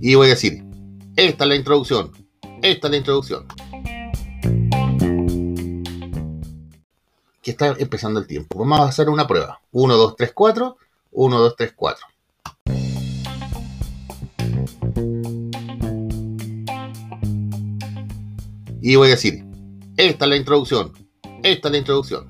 Y voy a decir, esta es la introducción, esta es la introducción. Que está empezando el tiempo. Vamos a hacer una prueba. 1, 2, 3, 4. 1, 2, 3, 4. Y voy a decir, esta es la introducción, esta es la introducción.